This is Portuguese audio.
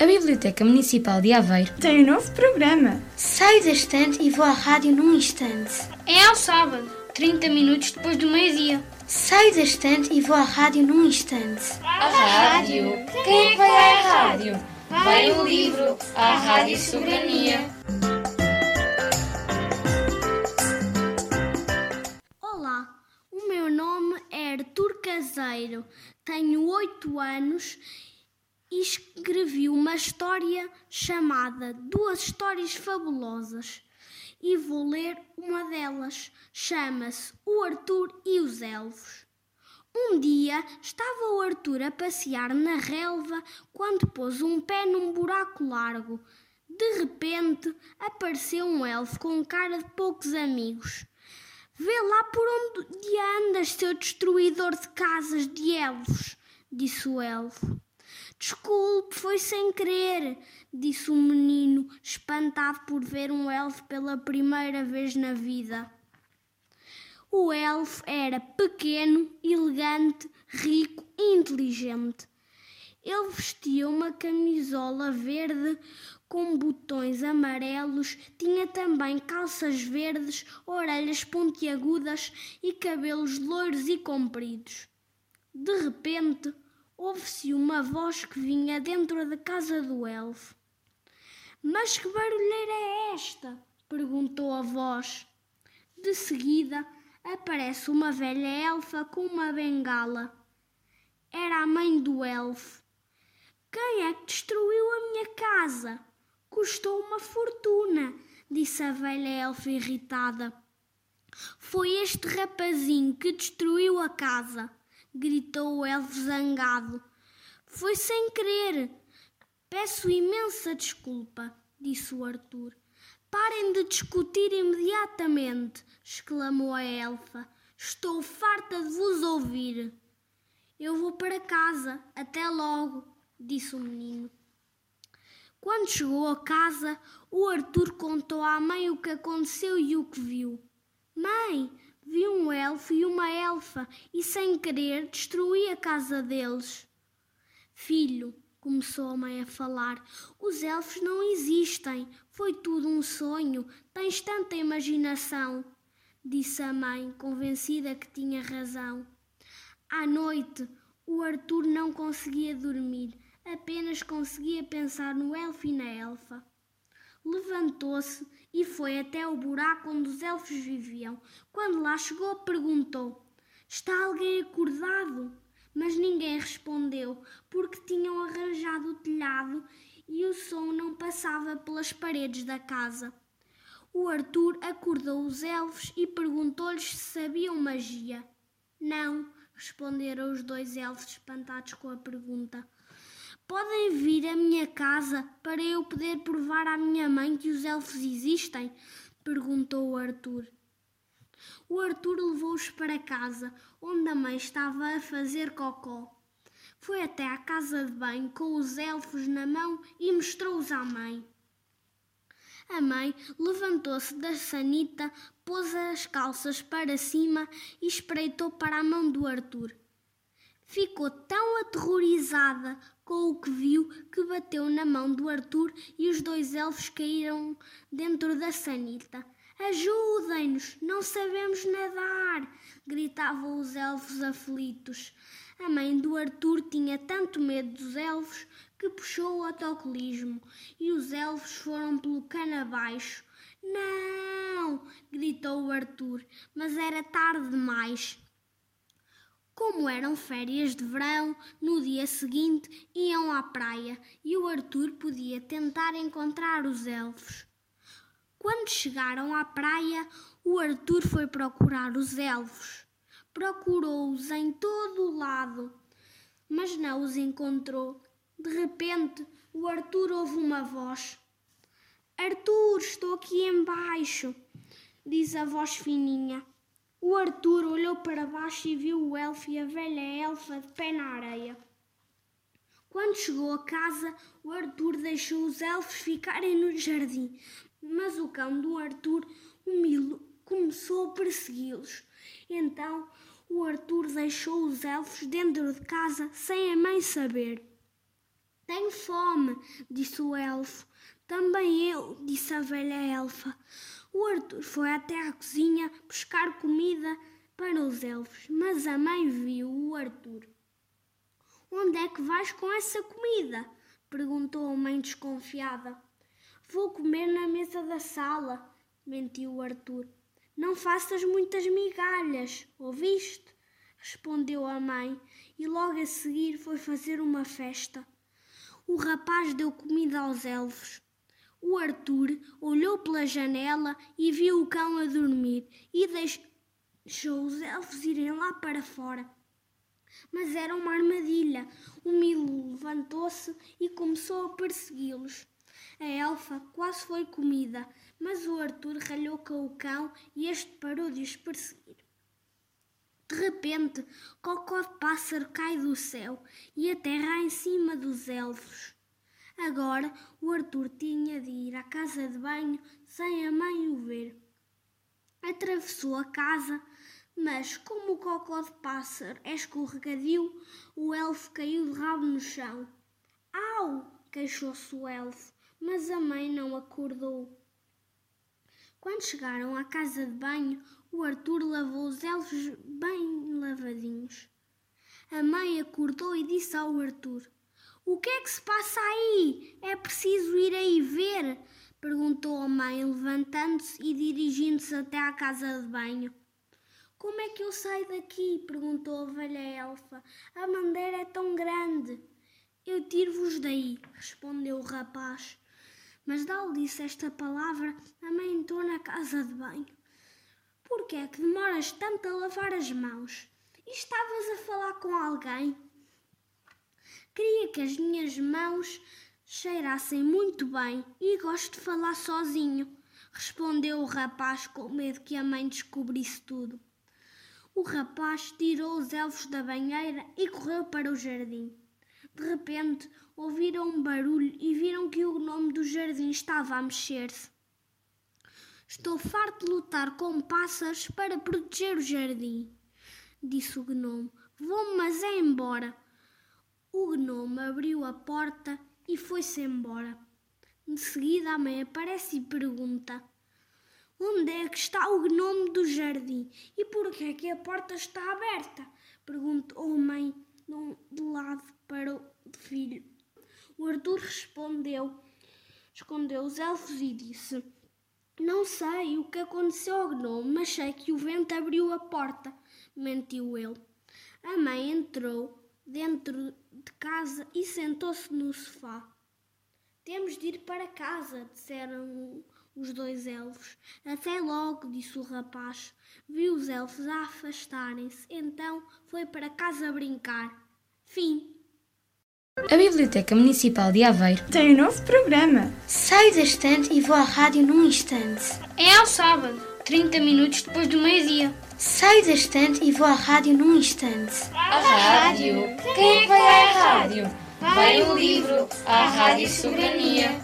A Biblioteca Municipal de Aveiro tem um novo programa. Saio da estante e vou à rádio num instante. É ao sábado, 30 minutos depois do meio-dia. Saio da estante e vou à rádio num instante. A rádio? Quem é que vai à rádio? Vai o livro, a Rádio Soberania. Olá, o meu nome é Artur Caseiro, tenho oito anos e escrevi uma história chamada Duas Histórias Fabulosas. E vou ler uma delas. Chama-se O Arthur e os Elfos. Um dia estava o Arthur a passear na relva quando pôs um pé num buraco largo. De repente apareceu um elfo com cara de poucos amigos. Vê lá por onde andas, seu destruidor de casas de elfos, disse o elfo. Desculpe, foi sem querer, disse o menino, espantado por ver um elfo pela primeira vez na vida. O elfo era pequeno, elegante, rico e inteligente. Ele vestia uma camisola verde com botões amarelos, tinha também calças verdes, orelhas pontiagudas e cabelos loiros e compridos. De repente, ouve-se uma voz que vinha dentro da casa do elfo. Mas que barulheira é esta? perguntou a voz. De seguida aparece uma velha elfa com uma bengala. Era a mãe do elfo. Quem é que destruiu a minha casa? Custou uma fortuna, disse a velha elfa irritada. Foi este rapazinho que destruiu a casa gritou o elfo zangado. Foi sem querer. Peço imensa desculpa, disse o Arthur. Parem de discutir imediatamente, exclamou a elfa. Estou farta de vos ouvir. Eu vou para casa. Até logo, disse o menino. Quando chegou a casa, o Arthur contou à mãe o que aconteceu e o que viu. Mãe, vi um elfo e uma elfa e, sem querer, destruí a casa deles. Filho, começou a mãe a falar, os elfos não existem. Foi tudo um sonho. Tens tanta imaginação. Disse a mãe, convencida que tinha razão. À noite, o Arthur não conseguia dormir, apenas conseguia pensar no elfo e na elfa. Levantou-se e foi até o buraco onde os elfos viviam. Quando lá chegou, perguntou: Está alguém acordado? Mas ninguém respondeu, porque tinham arranjado o telhado e o som não passava pelas paredes da casa. O Arthur acordou os elfos e perguntou-lhes se sabiam magia. Não, responderam os dois elfos espantados com a pergunta. Podem vir à minha casa para eu poder provar à minha mãe que os elfos existem? perguntou o Arthur. O Arthur levou-os para casa, onde a mãe estava a fazer cocó. Foi até à casa de banho com os elfos na mão e mostrou-os à mãe. A mãe levantou-se da sanita, pôs as calças para cima e espreitou para a mão do Arthur. Ficou tão aterrorizada com o que viu que bateu na mão do Arthur e os dois elfos caíram dentro da sanita. Ajudem-nos, não sabemos nadar! gritavam os elfos aflitos. A mãe do Arthur tinha tanto medo dos elfos que puxou o autocolismo e os elfos foram pelo cano abaixo. Não! gritou o Arthur, mas era tarde demais. Como eram férias de verão, no dia seguinte iam à praia e o Arthur podia tentar encontrar os elfos. Quando chegaram à praia, o Arthur foi procurar os elfos. Procurou-os em todo o lado, mas não os encontrou. De repente, o Arthur ouve uma voz. Arthur, estou aqui embaixo, diz a voz fininha. O Arthur olhou para baixo e viu o elfo e a velha elfa de pé na areia. Quando chegou a casa, o Arthur deixou os elfos ficarem no jardim, mas o cão do Arthur, o Milo, começou a persegui-los. Então o Arthur deixou os elfos dentro de casa sem a mãe saber. Tenho fome, disse o elfo. Também eu, disse a velha elfa. O Arthur foi até à cozinha buscar comida para os elfos, mas a mãe viu o Arthur. Onde é que vais com essa comida? perguntou a mãe desconfiada. Vou comer na mesa da sala, mentiu o Arthur. Não faças muitas migalhas, ouviste? respondeu a mãe, e logo a seguir foi fazer uma festa. O rapaz deu comida aos elfos. O Arthur olhou pela janela e viu o cão a dormir e deixou os elfos irem lá para fora. Mas era uma armadilha. O Milo levantou-se e começou a persegui-los. A elfa quase foi comida, mas o Arthur ralhou com o cão e este parou de os perseguir. De repente, Cocó pássaro cai do céu e aterra em cima dos elfos. Agora o Arthur tinha de ir à casa de banho sem a mãe o ver. Atravessou a casa, mas como o cocó de pássaro é escorregadio, o elfo caiu de rabo no chão. Au! queixou-se o elfo, mas a mãe não acordou. Quando chegaram à casa de banho, o Arthur lavou os elfos bem lavadinhos. A mãe acordou e disse ao Arthur: O que é que se passa aí? É preciso ir aí ver? perguntou a mãe, levantando-se e dirigindo-se até à casa de banho. Como é que eu saio daqui? perguntou a velha elfa. A bandeira é tão grande. Eu tiro-vos daí, respondeu o rapaz. Mas Dal disse esta palavra, a mãe entrou na casa de banho. Por que é que demoras tanto a lavar as mãos? E estavas a falar com alguém? Queria que as minhas mãos cheirassem muito bem e gosto de falar sozinho, respondeu o rapaz com medo que a mãe descobrisse tudo. O rapaz tirou os elfos da banheira e correu para o jardim. De repente, ouviram um barulho e viram que o gnomo do jardim estava a mexer-se. Estou farto de lutar com pássaros para proteger o jardim, disse o gnomo. Vou-me, mas é embora. O gnomo abriu a porta e foi-se embora. De seguida a mãe aparece e pergunta: Onde é que está o gnomo do jardim? E por que é que a porta está aberta? Perguntou a mãe de lado para o filho. O Arthur respondeu, escondeu os elfos e disse: Não sei o que aconteceu ao gnomo, mas sei que o vento abriu a porta. Mentiu ele. A mãe entrou dentro de casa e sentou-se no sofá. Temos de ir para casa, disseram os dois elfos. Até logo, disse o rapaz. Viu os elfos a afastarem-se, então foi para casa brincar. Fim. A Biblioteca Municipal de Aveiro tem um novo programa. Saio da estante e vou à rádio num instante. É ao sábado, 30 minutos depois do meio-dia. Saio da estante e vou à rádio num instante. A rádio? Quem que vai à rádio? Vai o livro, a Rádio Soberania.